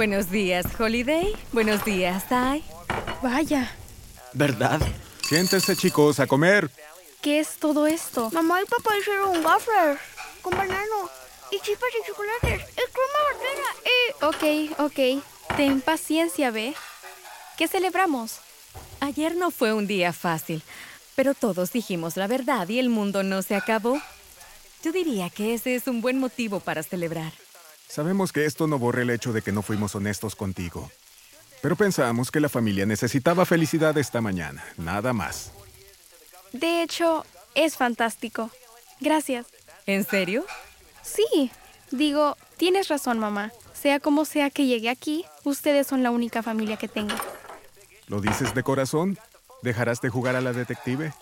Buenos días, Holiday. Buenos días, Ty. Vaya, ¿Verdad? Siéntense chicos a comer. ¿qué es todo esto? Mamá y papá hicieron waffles con banano y chispas de chocolates y crema batera y... Ok, ok. Ten paciencia, ¿ve? ¿Qué celebramos? Ayer no fue un día fácil, pero todos dijimos la verdad y el mundo no se acabó. Yo diría que ese es un buen motivo para celebrar. Sabemos que esto no borra el hecho de que no fuimos honestos contigo. Pero pensamos que la familia necesitaba felicidad esta mañana, nada más. De hecho, es fantástico. Gracias. ¿En serio? Sí, digo, tienes razón, mamá. Sea como sea que llegue aquí, ustedes son la única familia que tengo. ¿Lo dices de corazón? ¿Dejarás de jugar a la detective?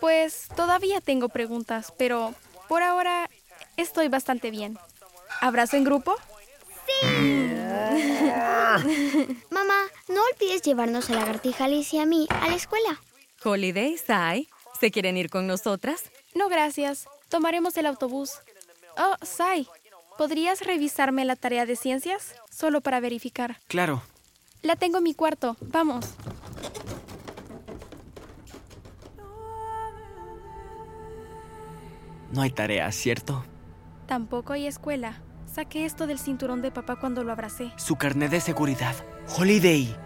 Pues todavía tengo preguntas, pero por ahora estoy bastante bien. ¿Abrazo en grupo? Mamá, no olvides llevarnos a la lagartija Alicia y a mí a la escuela. Holiday, Sai, ¿se quieren ir con nosotras? No, gracias. Tomaremos el autobús. Oh, Sai, ¿podrías revisarme la tarea de ciencias? Solo para verificar. Claro. La tengo en mi cuarto. Vamos. No hay tarea, ¿cierto? Tampoco hay escuela. Saqué esto del cinturón de papá cuando lo abracé. Su carnet de seguridad. Holiday.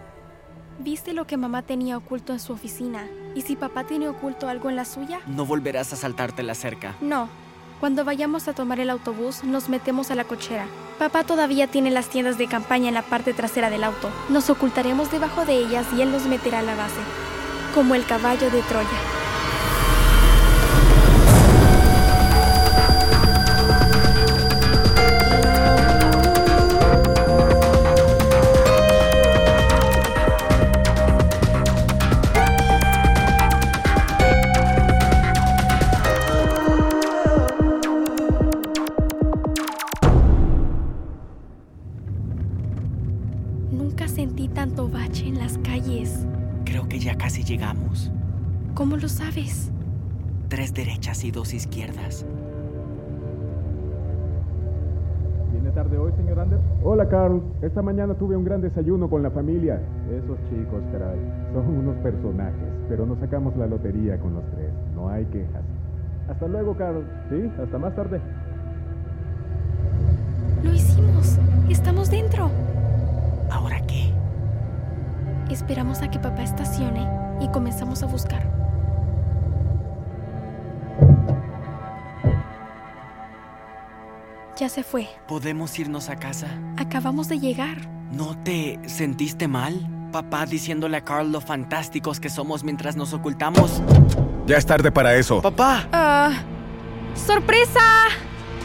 ¿Viste lo que mamá tenía oculto en su oficina? ¿Y si papá tiene oculto algo en la suya? No volverás a saltarte la cerca. No. Cuando vayamos a tomar el autobús, nos metemos a la cochera. Papá todavía tiene las tiendas de campaña en la parte trasera del auto. Nos ocultaremos debajo de ellas y él nos meterá a la base. Como el caballo de Troya. Casi llegamos. ¿Cómo lo sabes? Tres derechas y dos izquierdas. ¿Viene tarde hoy, señor Anders? Hola, Carl. Esta mañana tuve un gran desayuno con la familia. Esos chicos, caray, son unos personajes, pero nos sacamos la lotería con los tres. No hay quejas. Hasta luego, Carl. Sí, hasta más tarde. Lo hicimos. Estamos dentro. ¿Ahora qué? Esperamos a que papá estacione y comenzamos a buscar. Ya se fue. ¿Podemos irnos a casa? Acabamos de llegar. ¿No te sentiste mal? Papá diciéndole a Carl lo fantásticos que somos mientras nos ocultamos. Ya es tarde para eso. ¡Papá! Ah. ¡Sorpresa!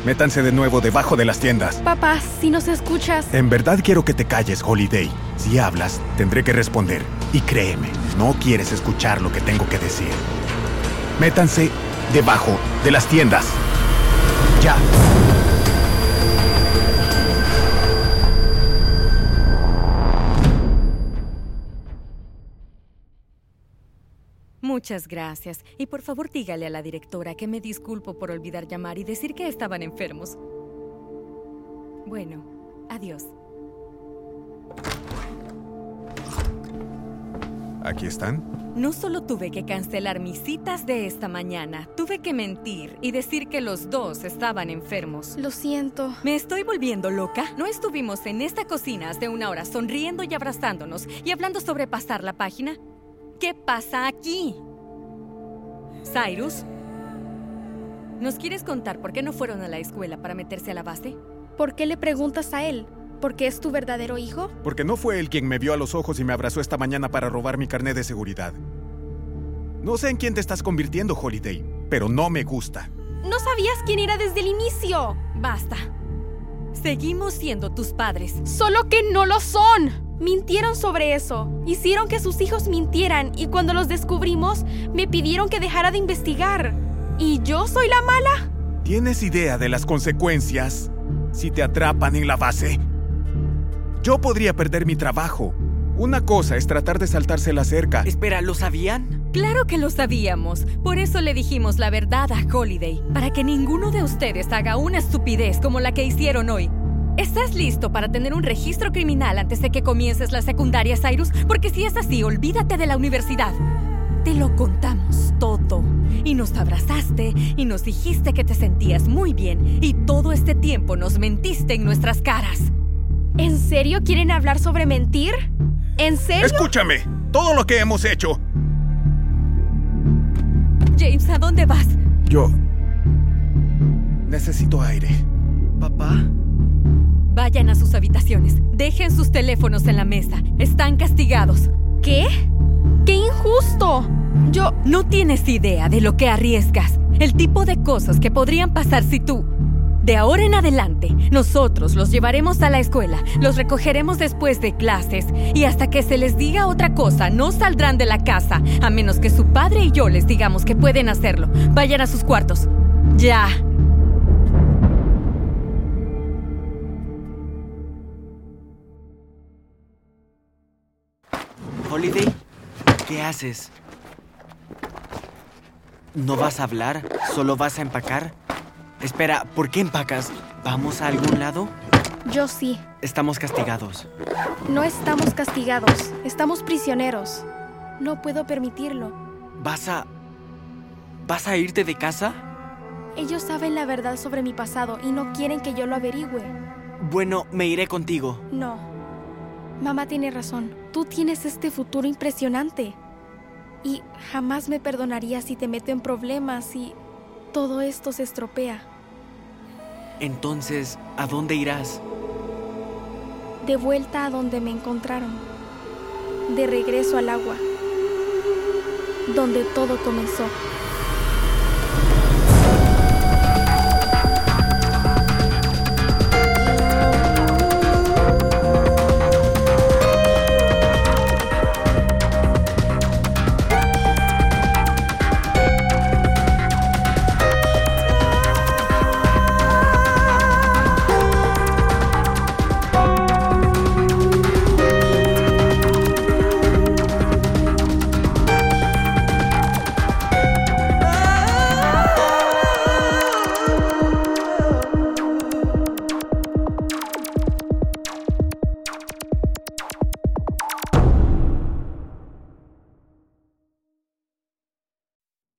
Métanse de nuevo debajo de las tiendas. Papá, si nos escuchas. En verdad quiero que te calles, Holiday. Si hablas, tendré que responder. Y créeme, no quieres escuchar lo que tengo que decir. Métanse debajo de las tiendas. Ya. Muchas gracias. Y por favor dígale a la directora que me disculpo por olvidar llamar y decir que estaban enfermos. Bueno, adiós. ¿Aquí están? No solo tuve que cancelar mis citas de esta mañana, tuve que mentir y decir que los dos estaban enfermos. Lo siento. ¿Me estoy volviendo loca? ¿No estuvimos en esta cocina hace una hora sonriendo y abrazándonos y hablando sobre pasar la página? ¿Qué pasa aquí? Cyrus, ¿nos quieres contar por qué no fueron a la escuela para meterse a la base? ¿Por qué le preguntas a él? ¿Porque es tu verdadero hijo? Porque no fue él quien me vio a los ojos y me abrazó esta mañana para robar mi carnet de seguridad. No sé en quién te estás convirtiendo, Holiday, pero no me gusta. No sabías quién era desde el inicio. Basta. Seguimos siendo tus padres. Solo que no lo son. Mintieron sobre eso. Hicieron que sus hijos mintieran y cuando los descubrimos me pidieron que dejara de investigar. ¿Y yo soy la mala? ¿Tienes idea de las consecuencias si te atrapan en la base? Yo podría perder mi trabajo. Una cosa es tratar de saltarse la cerca. Espera, ¿lo sabían? Claro que lo sabíamos. Por eso le dijimos la verdad a Holiday, para que ninguno de ustedes haga una estupidez como la que hicieron hoy. ¿Estás listo para tener un registro criminal antes de que comiences la secundaria, Cyrus? Porque si es así, olvídate de la universidad. Te lo contamos todo. Y nos abrazaste y nos dijiste que te sentías muy bien. Y todo este tiempo nos mentiste en nuestras caras. ¿En serio quieren hablar sobre mentir? ¿En serio? Escúchame, todo lo que hemos hecho. James, ¿a dónde vas? Yo... Necesito aire. ¿Papá? Vayan a sus habitaciones. Dejen sus teléfonos en la mesa. Están castigados. ¿Qué? ¡Qué injusto! Yo... No tienes idea de lo que arriesgas. El tipo de cosas que podrían pasar si tú... De ahora en adelante, nosotros los llevaremos a la escuela, los recogeremos después de clases y hasta que se les diga otra cosa, no saldrán de la casa, a menos que su padre y yo les digamos que pueden hacerlo. Vayan a sus cuartos. Ya. Holiday, ¿qué haces? ¿No vas a hablar? ¿Solo vas a empacar? Espera, ¿por qué empacas? ¿Vamos a algún lado? Yo sí. Estamos castigados. No estamos castigados. Estamos prisioneros. No puedo permitirlo. ¿Vas a... ¿Vas a irte de casa? Ellos saben la verdad sobre mi pasado y no quieren que yo lo averigüe. Bueno, me iré contigo. No. Mamá tiene razón. Tú tienes este futuro impresionante. Y jamás me perdonaría si te meto en problemas y todo esto se estropea. Entonces, ¿a dónde irás? De vuelta a donde me encontraron. De regreso al agua. Donde todo comenzó.